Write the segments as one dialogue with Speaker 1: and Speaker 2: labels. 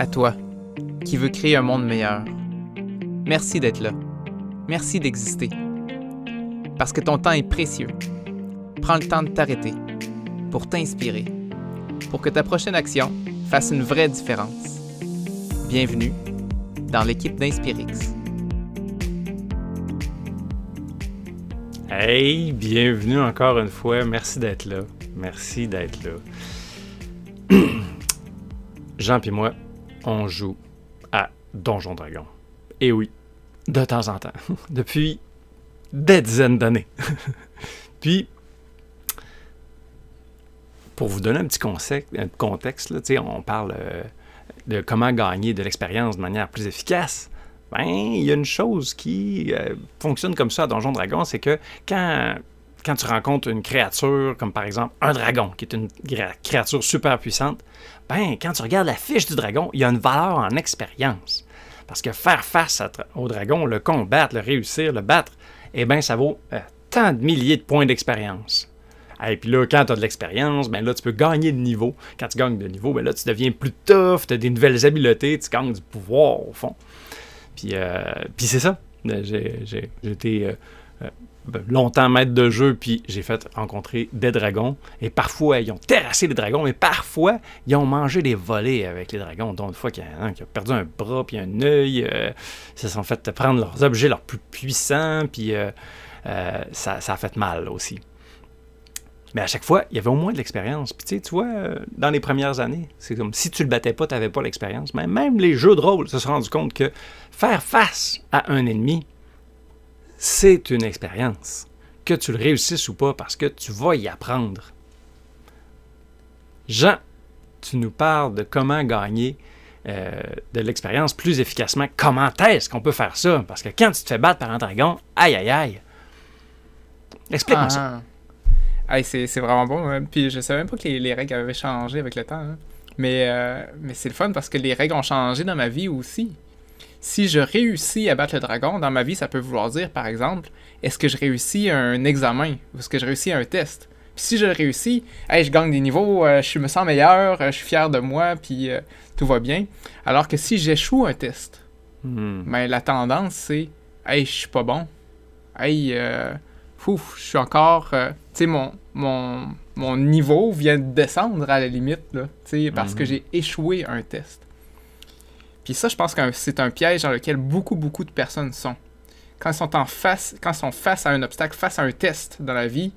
Speaker 1: À toi, qui veux créer un monde meilleur. Merci d'être là. Merci d'exister. Parce que ton temps est précieux. Prends le temps de t'arrêter pour t'inspirer, pour que ta prochaine action fasse une vraie différence. Bienvenue dans l'équipe d'Inspirix.
Speaker 2: Hey, bienvenue encore une fois. Merci d'être là. Merci d'être là. Jean et moi, on joue à Donjon Dragon. Et oui, de temps en temps. Depuis des dizaines d'années. Puis, pour vous donner un petit contexte, là, on parle euh, de comment gagner de l'expérience de manière plus efficace. Ben, il y a une chose qui euh, fonctionne comme ça à Donjon Dragon, c'est que quand quand tu rencontres une créature, comme par exemple un dragon, qui est une créature super puissante, ben, quand tu regardes la fiche du dragon, il y a une valeur en expérience. Parce que faire face au dragon, le combattre, le réussir, le battre, eh bien, ça vaut euh, tant de milliers de points d'expérience. Et puis là, quand tu as de l'expérience, ben là, tu peux gagner de niveau. Quand tu gagnes de niveau, ben là, tu deviens plus tough, tu as des nouvelles habiletés, tu gagnes du pouvoir, au fond. Puis, euh, puis c'est ça. J'ai été euh, longtemps maître de jeu, puis j'ai fait rencontrer des dragons. Et parfois, ils ont terrassé les dragons, mais parfois, ils ont mangé des volets avec les dragons. Donc, une fois qu'il y a un qui a perdu un bras, puis un œil, euh, ils se sont fait prendre leurs objets leurs plus puissants, puis euh, euh, ça, ça, a fait mal aussi. Mais à chaque fois, il y avait au moins de l'expérience. Puis tu vois, dans les premières années, c'est comme si tu le battais pas, tu n'avais pas l'expérience. Mais même les jeux de rôle se sont rendus compte que faire face à un ennemi, c'est une expérience. Que tu le réussisses ou pas, parce que tu vas y apprendre. Jean, tu nous parles de comment gagner euh, de l'expérience plus efficacement. Comment est-ce qu'on peut faire ça? Parce que quand tu te fais battre par un dragon, aïe aïe aïe. Explique-moi ça.
Speaker 1: Ah. c'est, vraiment bon. Hein. Puis je savais même pas que les, règles avaient changé avec le temps. Hein. Mais, euh, mais c'est le fun parce que les règles ont changé dans ma vie aussi si je réussis à battre le dragon, dans ma vie, ça peut vouloir dire, par exemple, est-ce que je réussis un examen ou est-ce que je réussis un test? Puis si je réussis, hey, je gagne des niveaux, euh, je me sens meilleur, euh, je suis fier de moi, puis euh, tout va bien. Alors que si j'échoue un test, hmm. ben, la tendance, c'est Hey, je suis pas bon. Hey, ouf, je suis encore. tu sais, mon, mon, mon niveau vient de descendre à la limite, là, parce que hmm. j'ai échoué un test. Puis ça, je pense que c'est un piège dans lequel beaucoup, beaucoup de personnes sont. Quand ils sont en face, quand sont face à un obstacle, face à un test dans la vie,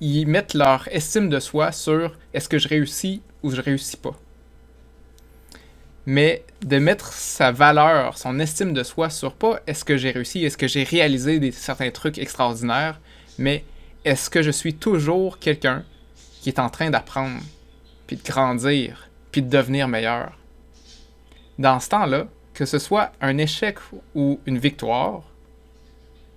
Speaker 1: ils mettent leur estime de soi sur est-ce que je réussis ou je réussis pas. Mais de mettre sa valeur, son estime de soi sur pas est-ce que j'ai réussi, est-ce que j'ai réalisé des, certains trucs extraordinaires, mais est-ce que je suis toujours quelqu'un qui est en train d'apprendre, puis de grandir, puis de devenir meilleur? Dans ce temps-là, que ce soit un échec ou une victoire,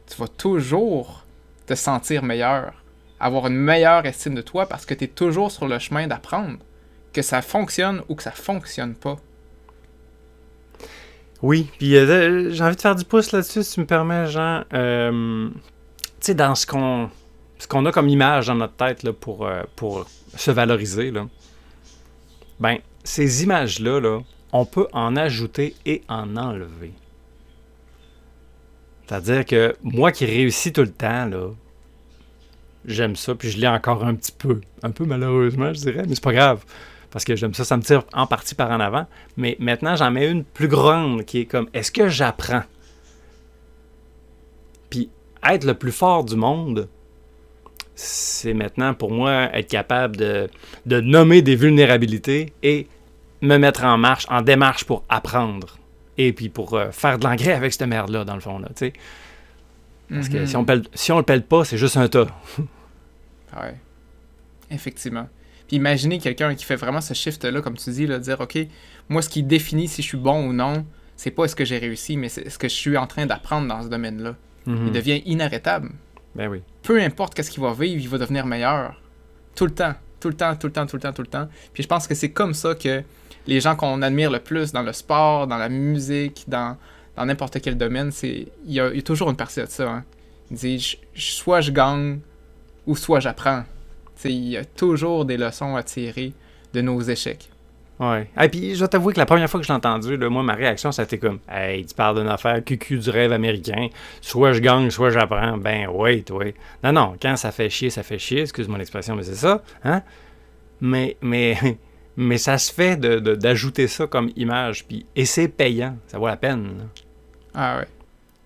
Speaker 1: tu vas toujours te sentir meilleur, avoir une meilleure estime de toi parce que tu es toujours sur le chemin d'apprendre, que ça fonctionne ou que ça fonctionne pas.
Speaker 2: Oui, puis euh, j'ai envie de faire du pouce là-dessus, si tu me permets, Jean. Euh, tu sais, dans ce qu'on a comme image dans notre tête pour, euh, pour se valoriser, là, ben, ces images-là, là, on peut en ajouter et en enlever. C'est-à-dire que moi qui réussis tout le temps, là, j'aime ça, puis je l'ai encore un petit peu. Un peu malheureusement, je dirais, mais c'est pas grave. Parce que j'aime ça, ça me tire en partie par en avant. Mais maintenant, j'en mets une plus grande qui est comme est-ce que j'apprends? Puis être le plus fort du monde, c'est maintenant pour moi être capable de, de nommer des vulnérabilités et me mettre en marche, en démarche pour apprendre. Et puis pour euh, faire de l'engrais avec cette merde-là, dans le fond, là. Parce que si on, mhm. pèle, si on le pèle pas, c'est juste un tas.
Speaker 1: ouais. Effectivement. Puis imaginez quelqu'un qui fait vraiment ce shift-là, comme tu dis, là, dire, OK, moi, ce qui définit si je suis bon ou non, c'est pas est-ce que j'ai réussi, mais c'est ce que je suis en train d'apprendre dans ce domaine-là. Mhm. Il devient inarrêtable.
Speaker 2: Ben oui.
Speaker 1: Peu importe qu'est-ce qu'il va vivre, il va devenir meilleur. Tout le temps. Tout le temps, tout le temps, tout le temps, tout le temps. Puis je pense que c'est comme ça que les gens qu'on admire le plus dans le sport, dans la musique, dans n'importe quel domaine, il y, a toujours une partie de ça. Hein. Ils disent soit je gagne ou soit j'apprends. Il y a toujours des leçons à tirer de nos échecs.
Speaker 2: Ouais. Et puis, je dois t'avouer que la première fois que je l'ai entendu, là, moi, ma réaction, ça a été comme Hey, tu parles d'une affaire cucu du rêve américain. Soit je gagne, soit j'apprends. Ben, oui, toi. Non, non, quand ça fait chier, ça fait chier. Excuse mon expression, mais c'est ça. Hein? Mais, mais, mais ça se fait d'ajouter de, ça comme image. Puis, et c'est payant. Ça vaut la peine.
Speaker 1: Ah ouais.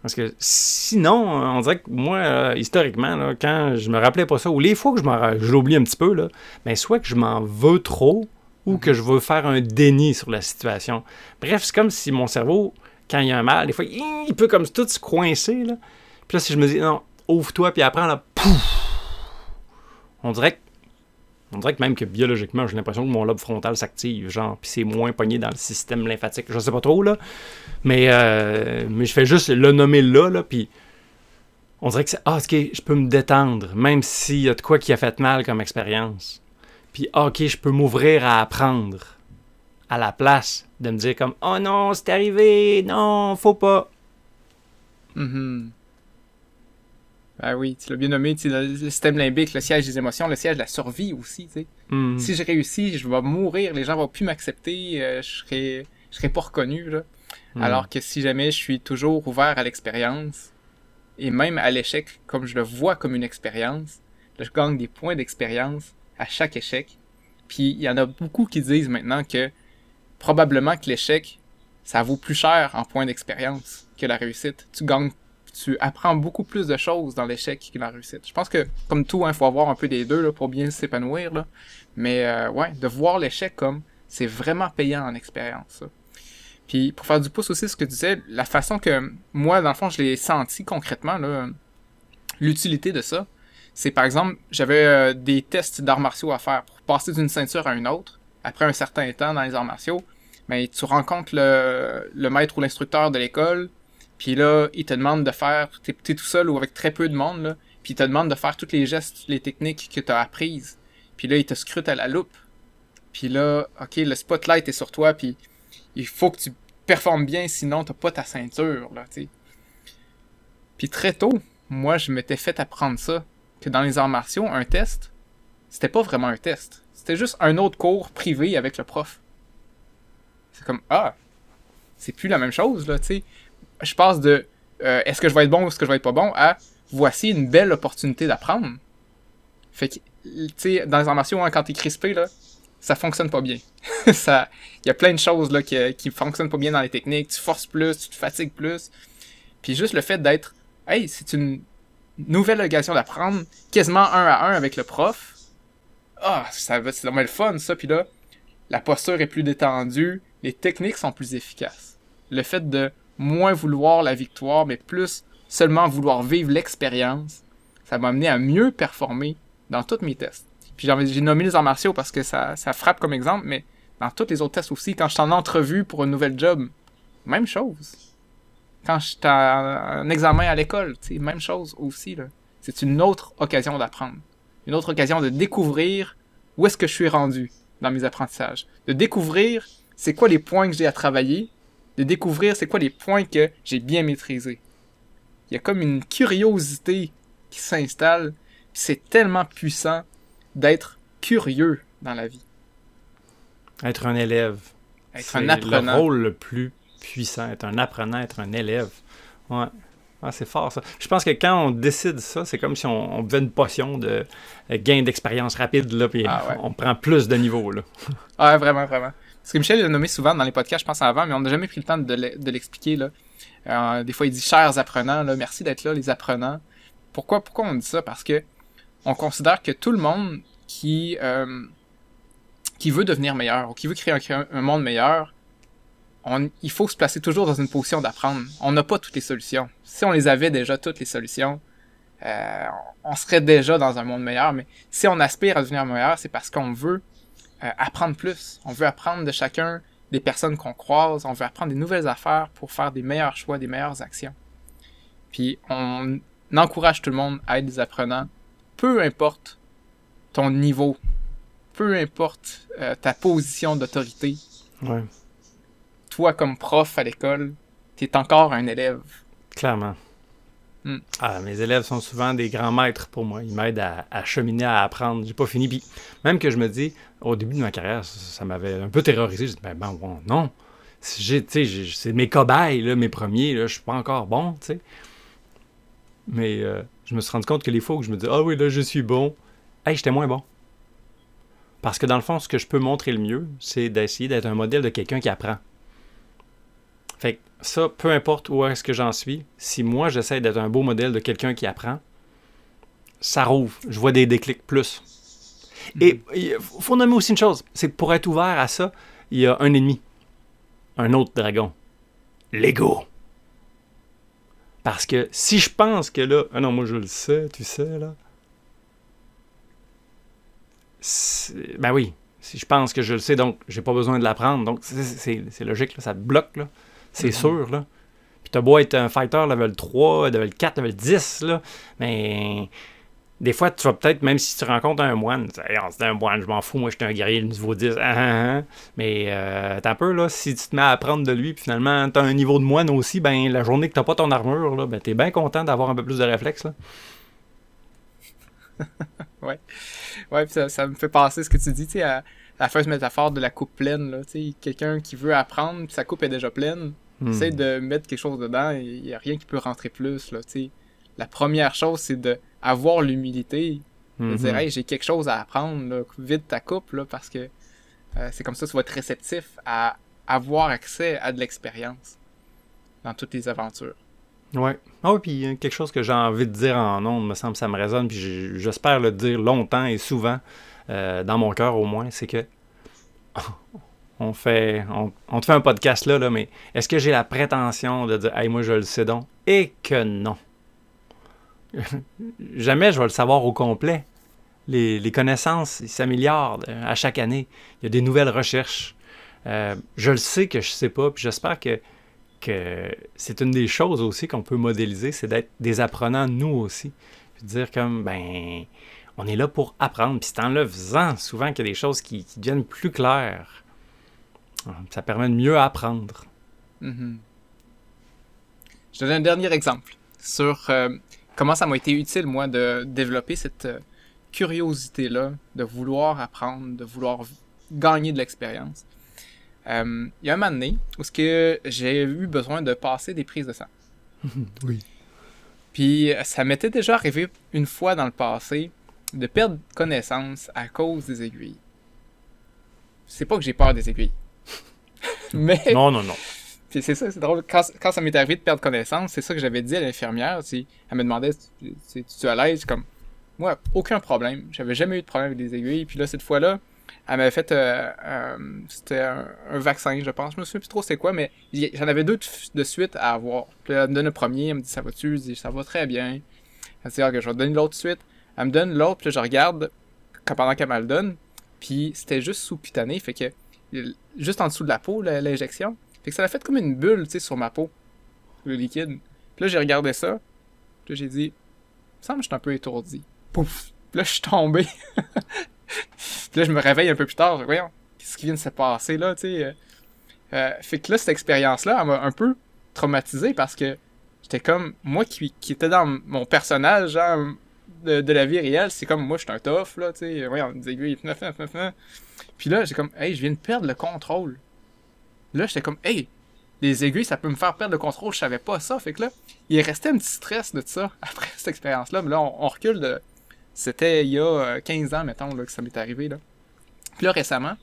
Speaker 2: Parce que sinon, on dirait que moi, euh, historiquement, là, quand je me rappelais pas ça, ou les fois que je, je l'oublie un petit peu, là, ben, soit que je m'en veux trop, ou que je veux faire un déni sur la situation. Bref, c'est comme si mon cerveau, quand il y a un mal, des fois, il peut comme tout se coincer. Là. Puis là, si je me dis, non, ouvre-toi, puis après, là, pouf, on dirait que on dirait que même que biologiquement, j'ai l'impression que mon lobe frontal s'active, genre, puis c'est moins pogné dans le système lymphatique. Je sais pas trop, là. Mais, euh, mais je fais juste le nommer là, là, puis on dirait que c'est, ah, ok, je peux me détendre, même s'il y a de quoi qui a fait mal comme expérience. Puis, ah, ok, je peux m'ouvrir à apprendre à la place de me dire comme, oh non, c'est arrivé, non, faut pas.
Speaker 1: Mm Ah oui, tu l'as bien nommé, tu le, système limbique, le siège des émotions, le siège de la survie aussi, tu sais. Mm-hmm. Si je réussis, je vais mourir, les gens vont plus m'accepter, euh, je serai, je serai pas reconnu, là. Mm. Alors que si jamais je suis toujours ouvert à l'expérience, et même à l'échec, comme je le vois comme une expérience, je gagne des points d'expérience, à chaque échec. Puis il y en a beaucoup qui disent maintenant que probablement que l'échec, ça vaut plus cher en points d'expérience que la réussite. Tu gagnes, tu apprends beaucoup plus de choses dans l'échec que la réussite. Je pense que, comme tout, il hein, faut avoir un peu des deux pour bien s'épanouir. Mais euh, ouais, de voir l'échec comme c'est vraiment payant en expérience. Puis pour faire du pouce aussi, ce que tu disais, la façon que moi, dans le fond, je l'ai senti concrètement, l'utilité de ça, c'est par exemple, j'avais euh, des tests d'arts martiaux à faire pour passer d'une ceinture à une autre. Après un certain temps dans les arts martiaux, ben, tu rencontres le, maître ou l'instructeur de l'école, puis là, il te demande de faire, t'es es tout seul ou avec très peu de monde, puis il te demande de faire tous les gestes, les techniques que tu as apprises. Puis là, il te scrute à la loupe. Puis là, ok, le spotlight est sur toi, puis il faut que tu performes bien, sinon t'as pas ta ceinture, là, Puis très tôt, moi, je m'étais fait apprendre ça que dans les arts martiaux, un test, c'était pas vraiment un test. C'était juste un autre cours privé avec le prof. C'est comme, ah, c'est plus la même chose, là, tu sais. Je passe de euh, est-ce que je vais être bon ou est-ce que je vais être pas bon à voici une belle opportunité d'apprendre. Fait que, tu sais, dans les arts martiaux, hein, quand t'es crispé, là, ça fonctionne pas bien. il y a plein de choses là qui, qui fonctionnent pas bien dans les techniques. Tu forces plus, tu te fatigues plus. Puis juste le fait d'être, hey, c'est une nouvelle occasion d'apprendre quasiment un à un avec le prof. Ah, ça va, c'est le fun, ça. Puis là, la posture est plus détendue, les techniques sont plus efficaces. Le fait de moins vouloir la victoire, mais plus seulement vouloir vivre l'expérience, ça m'a amené à mieux performer dans tous mes tests. Puis j'ai nommé les arts martiaux parce que ça, ça frappe comme exemple, mais dans tous les autres tests aussi, quand je suis en entrevue pour un nouvel job, même chose quand j'étais en examen à l'école, même chose aussi. C'est une autre occasion d'apprendre. Une autre occasion de découvrir où est-ce que je suis rendu dans mes apprentissages. De découvrir c'est quoi les points que j'ai à travailler. De découvrir c'est quoi les points que j'ai bien maîtrisés. Il y a comme une curiosité qui s'installe. C'est tellement puissant d'être curieux dans la vie.
Speaker 2: Être un élève. Être un apprenant. le rôle le plus puissant, être un apprenant, être un élève. Ouais. Ah, c'est fort ça. Je pense que quand on décide ça, c'est comme si on, on buvait une potion de euh, gain d'expérience rapide, là, puis ah, on prend plus de niveau. Là.
Speaker 1: ah, vraiment, vraiment. Parce que Michel l'a nommé souvent dans les podcasts, je pense avant, mais on n'a jamais pris le temps de l'expliquer. là. Euh, des fois, il dit chers apprenants, là, merci d'être là, les apprenants. Pourquoi, pourquoi on dit ça? Parce que on considère que tout le monde qui, euh, qui veut devenir meilleur ou qui veut créer un monde meilleur il faut se placer toujours dans une position d'apprendre. On n'a pas toutes les solutions. Si on les avait déjà toutes les solutions, euh, on serait déjà dans un monde meilleur. Mais si on aspire à devenir meilleur, c'est parce qu'on veut euh, apprendre plus. On veut apprendre de chacun des personnes qu'on croise. On veut apprendre des nouvelles affaires pour faire des meilleurs choix, des meilleures actions. Puis on encourage tout le monde à être des apprenants, peu importe ton niveau, peu importe euh, ta position d'autorité. Toi, comme prof à l'école, tu es encore un élève.
Speaker 2: Clairement.
Speaker 1: Mm.
Speaker 2: Ah, mes élèves sont souvent des grands maîtres pour moi. Ils m'aident à, à cheminer, à apprendre. J'ai pas fini. Puis même que je me dis, au début de ma carrière, ça, ça m'avait un peu terrorisé. Je dis, ben, ben bon, non. C'est mes cobayes, là, mes premiers. Là, je suis pas encore bon, tu sais. Mais euh, je me suis rendu compte que les fois où je me dis, ah oui, là, je suis bon, hey, j'étais moins bon. Parce que dans le fond, ce que je peux montrer le mieux, c'est d'essayer d'être un modèle de quelqu'un qui apprend. Fait que ça, peu importe où est-ce que j'en suis, si moi j'essaie d'être un beau modèle de quelqu'un qui apprend, ça rouvre. Je vois des déclics plus. Et il faut nommer aussi une chose, c'est que pour être ouvert à ça, il y a un ennemi. Un autre dragon. L'ego. Parce que si je pense que là, ah non, moi je le sais, tu sais, là. Ben oui, si je pense que je le sais, donc j'ai pas besoin de l'apprendre. Donc c'est- logique, là, ça te bloque, là. C'est
Speaker 1: Mhm.
Speaker 2: sûr, là. Puis t'as beau être un fighter level 3, level 4, level 10, là, mais des fois, tu vas peut-être, même si tu rencontres un moine, c'est un moine, je m'en fous, moi, je suis un guerrier niveau 10. ah, ah, ah. Mais euh, t'as un peu, là, si tu te mets à apprendre de lui, puis finalement, t'as un niveau de moine aussi, ben, la journée que t'as pas ton armure, là, ben, t'es bien content d'avoir un peu plus de réflexe, là.
Speaker 1: Ouais, puis ça, ça me fait penser ce que tu dis, tu sais, à la fameuse métaphore de la coupe pleine, là. Quelqu'un qui veut apprendre, puis sa coupe est déjà pleine,
Speaker 2: Hmm.
Speaker 1: essaie de mettre quelque chose dedans, et il n'y a rien qui peut rentrer plus, là. La première chose, c'est de avoir l'humilité, de
Speaker 2: Mhm.
Speaker 1: dire, hey, j'ai quelque chose à apprendre, là, vide ta coupe, là, parce que euh, c'est comme ça que tu vas être réceptif à avoir accès à de l'expérience dans toutes les aventures.
Speaker 2: Ouais. Ah oui, puis euh, quelque chose que j'ai envie de dire en ondes, me semble, ça me résonne, puis j'espère le dire longtemps et souvent, euh, dans mon cœur au moins, c'est que on fait, on, te fait un podcast là, mais est-ce que j'ai la prétention de dire, hey, moi je le sais donc, et que non. Jamais je vais le savoir au complet. Les, les connaissances s'améliorent euh, à chaque année. Il y a des nouvelles recherches. Euh, je le sais que je sais pas, puis j'espère que que c'est une des choses aussi qu'on peut modéliser, c'est d'être des apprenants nous aussi. Puis dire comme, ben, on est là pour apprendre. Puis c'est en le faisant souvent qu'il y a des choses qui, qui deviennent plus claires. Ça permet de mieux apprendre.
Speaker 1: Mhm. Je te donne un dernier exemple sur euh, comment ça m'a été utile, moi, de développer cette euh, curiosité-là, de vouloir apprendre, de vouloir gagner de l'expérience. Euh, Il y a un moment donné où ce que j'ai eu besoin de passer des prises de sang.
Speaker 2: Oui.
Speaker 1: Puis ça m'était déjà arrivé une fois dans le passé de perdre connaissance à cause des aiguilles. C'est pas que j'ai peur des aiguilles. Mais
Speaker 2: Non, non, non.
Speaker 1: puis c'est ça, c'est drôle. Quand, quand ça m'est arrivé de perdre connaissance, c'est ça que j'avais dit à l'infirmière. tu. Elle me demandait si tu es à l'aise? Comme, moi, aucun problème. J'avais jamais eu de problème avec des aiguilles. Puis là, cette fois-là, elle m'avait fait. euh, euh, c'était un, un vaccin, je pense. Je me souviens plus trop c'est quoi, mais j'en avais deux de, suite à avoir. Puis là, elle me donne le premier. Elle me dit Ça va-tu? Je dis Ça va très bien. Elle me dit Ok, je vais te donner l'autre suite. Elle me donne l'autre. Puis je regarde pendant qu'elle me le donne. Puis c'était juste sous-cutané. Fait que juste en dessous de la peau, la- l'injection. Fait que ça a fait comme une bulle, tu sais, sur ma peau, le liquide. Puis là, j'ai regardé ça. Puis là, j'ai dit, il me semble que je suis un peu étourdi. Pouf! Puis là, je suis tombé. puis là, je me réveille un peu plus tard. Voyons, qu'est-ce qui vient de se passer là, tu sais? euh. Euh, fait que là, cette expérience-là, elle m'a un peu traumatisé parce que j'étais comme, moi qui, qui était dans mon personnage, genre, de, la vie réelle, c'est comme, moi, je suis un tough, là, tu sais, voyons, des aiguilles. Puis là, j'ai comme, hey, je viens de perdre le contrôle. Là, j'étais comme, hey, les aiguilles, ça peut me faire perdre le contrôle, je savais pas ça. Fait que là, il est resté un petit stress de ça après cette expérience-là. Mais là, on, recule de. C'était il y a euh, 15 ans, mettons, là, que ça m'est arrivé. Là. Puis là, récemment,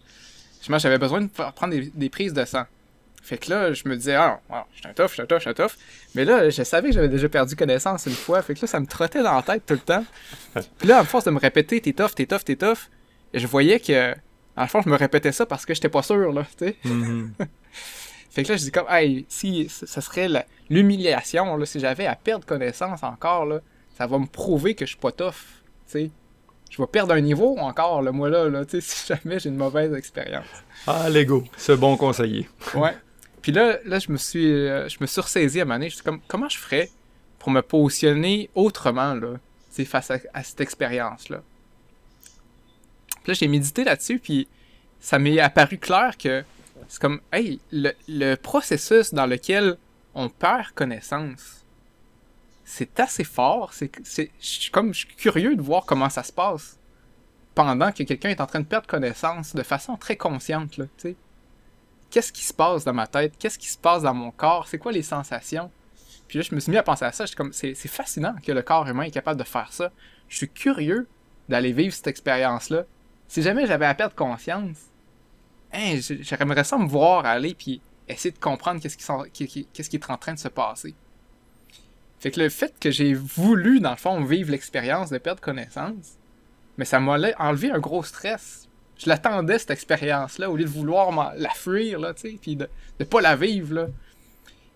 Speaker 1: justement, j'avais besoin de prendre des prises de sang. Fait que là, je me disais, ah, ah, je suis un tough, je suis un tough, je suis un tough. Mais là, je savais que j'avais déjà perdu connaissance une fois. Fait que là, ça me trottait dans la tête tout le temps. Puis là, à force de me répéter, t'es tough, t'es tough, t'es tough, je voyais que, le fond, je me répétais ça parce que j'étais pas sûr, là, tu sais.
Speaker 2: Mhm.
Speaker 1: Fait que là, je dis comme, hey, si ça serait l'humiliation, là, si j'avais à perdre connaissance encore, là, ça va me prouver que je suis pas tough, tu sais. Je vais perdre un niveau encore, là, moi, là, là si jamais j'ai une mauvaise expérience.
Speaker 2: Ah, l'ego, ce bon conseiller.
Speaker 1: Ouais. Puis là, là, je me suis, euh, je me suis ressaisi à moment donné, je suis comme, comment je ferais pour me positionner autrement, là, face à, à cette expérience-là? Puis là, j'ai médité là-dessus, puis ça m'est apparu clair que c'est comme, hey, le, le processus dans lequel on perd connaissance, c'est assez fort. C'est, c'est, je suis comme, je suis curieux de voir comment ça se passe pendant que quelqu'un est en train de perdre connaissance de façon très consciente, là, tu sais. Qu'est-ce qui se passe dans ma tête? Qu'est-ce qui se passe dans mon corps? C'est quoi les sensations? Puis là, je me suis mis à penser à ça. J'étais comme, c'est, fascinant que le corps humain est capable de faire ça. Je suis curieux d'aller vivre cette expérience-là. Si jamais j'avais à perdre conscience, hein, j'aimerais ça me voir aller puis essayer de comprendre qu'est-ce qui, qu'est-ce qui est en train de se passer. Fait que le fait que j'ai voulu, dans le fond, vivre l'expérience de perdre connaissance, mais ça m'a enlevé un gros stress. Je l'attendais, cette expérience-là, au lieu de vouloir la fuir, là, tu sais, puis de, de pas la vivre, là.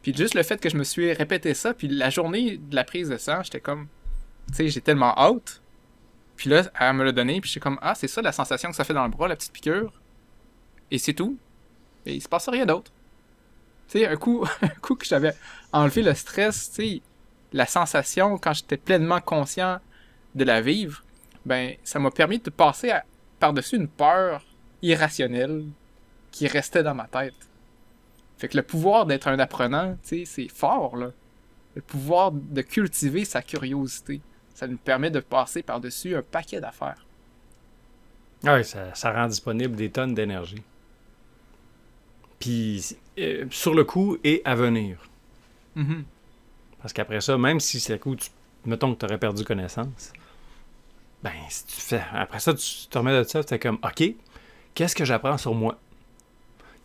Speaker 1: Puis juste le fait que je me suis répété ça, puis la journée de la prise de sang, j'étais comme, tu sais, j'ai tellement hâte. Puis là, elle me l'a donné, puis j'étais comme, ah, c'est ça la sensation que ça fait dans le bras, la petite piqûre. Et c'est tout. Et il se passe rien d'autre. Tu sais, un coup, un coup que j'avais enlevé le stress, tu sais, la sensation, quand j'étais pleinement conscient de la vivre, ben, ça m'a permis de passer par-dessus une peur irrationnelle qui restait dans ma tête. Fait que le pouvoir d'être un apprenant, tu sais, c'est fort, là. Le pouvoir de cultiver sa curiosité. Ça nous permet de passer par-dessus un paquet d'affaires.
Speaker 2: Oui, ça, ça, rend disponible des tonnes d'énergie. Puis, euh, sur le coup et à venir.
Speaker 1: Mm-hmm.
Speaker 2: Parce qu'après ça, même si c'est coup, tu, mettons que tu aurais perdu connaissance, ben, si tu fais. Après ça, tu te remets de ça, tu es comme, OK, qu'est-ce que j'apprends sur moi?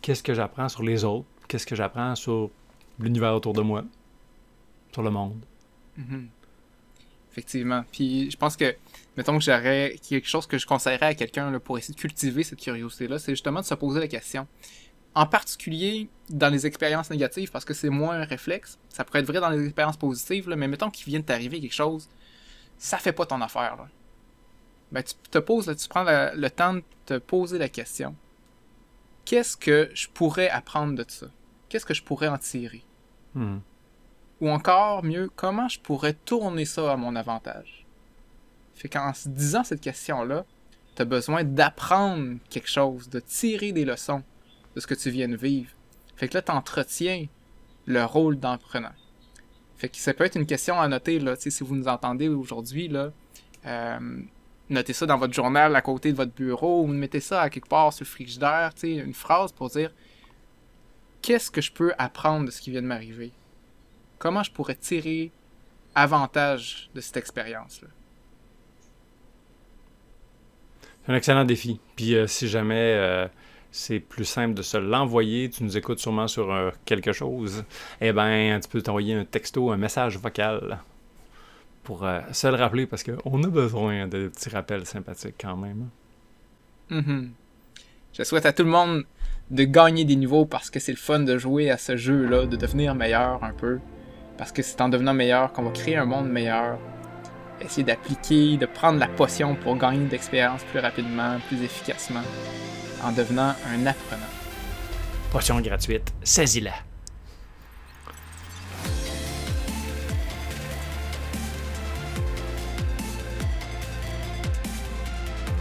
Speaker 2: Qu'est-ce que j'apprends sur les autres? Qu'est-ce que j'apprends sur l'univers autour de moi? Sur le monde?
Speaker 1: Mm-hmm. Effectivement. Puis je pense que, mettons que j'aurais quelque chose que je conseillerais à quelqu'un pour essayer de cultiver cette curiosité-là, c'est justement de se poser la question en particulier dans les expériences négatives, parce que c'est moins un réflexe. Ça pourrait être vrai dans les expériences positives, mais mettons qu'il vient de t'arriver quelque chose, ça fait pas ton affaire. Là. Ben, tu te poses, tu prends le temps de te poser la question. Qu'est-ce que je pourrais apprendre de ça? Qu'est-ce que je pourrais en tirer?
Speaker 2: Hmm.
Speaker 1: Ou encore mieux, comment je pourrais tourner ça à mon avantage? Fait qu'en se disant cette question-là, tu as besoin d'apprendre quelque chose, de tirer des leçons de ce que tu viens de vivre. Fait que là, tu entretiens le rôle d'entrepreneur. Fait que ça peut être une question à noter, là, si vous nous entendez aujourd'hui, là, euh, notez ça dans votre journal à côté de votre bureau ou mettez ça à quelque part sur le frigidaire, une phrase pour dire qu'est-ce que je peux apprendre de ce qui vient de m'arriver? Comment je pourrais tirer avantage de cette expérience-là?
Speaker 2: C'est un excellent défi. Puis euh, si jamais euh, c'est plus simple de se l'envoyer. Tu nous écoutes sûrement sur euh, quelque chose. Eh bien, tu peux t'envoyer un texto, un message vocal pour euh, se le rappeler parce qu'on a besoin de petits rappels sympathiques quand même.
Speaker 1: Mm-hmm. Je souhaite à tout le monde de gagner des niveaux parce que c'est le fun de jouer à ce jeu-là, de devenir meilleur un peu. Parce que c'est en devenant meilleur qu'on va créer un monde meilleur. Essayer d'appliquer, de prendre la potion pour gagner d'expérience plus rapidement, plus efficacement en devenant un apprenant.
Speaker 2: Potion gratuite, saisis-la.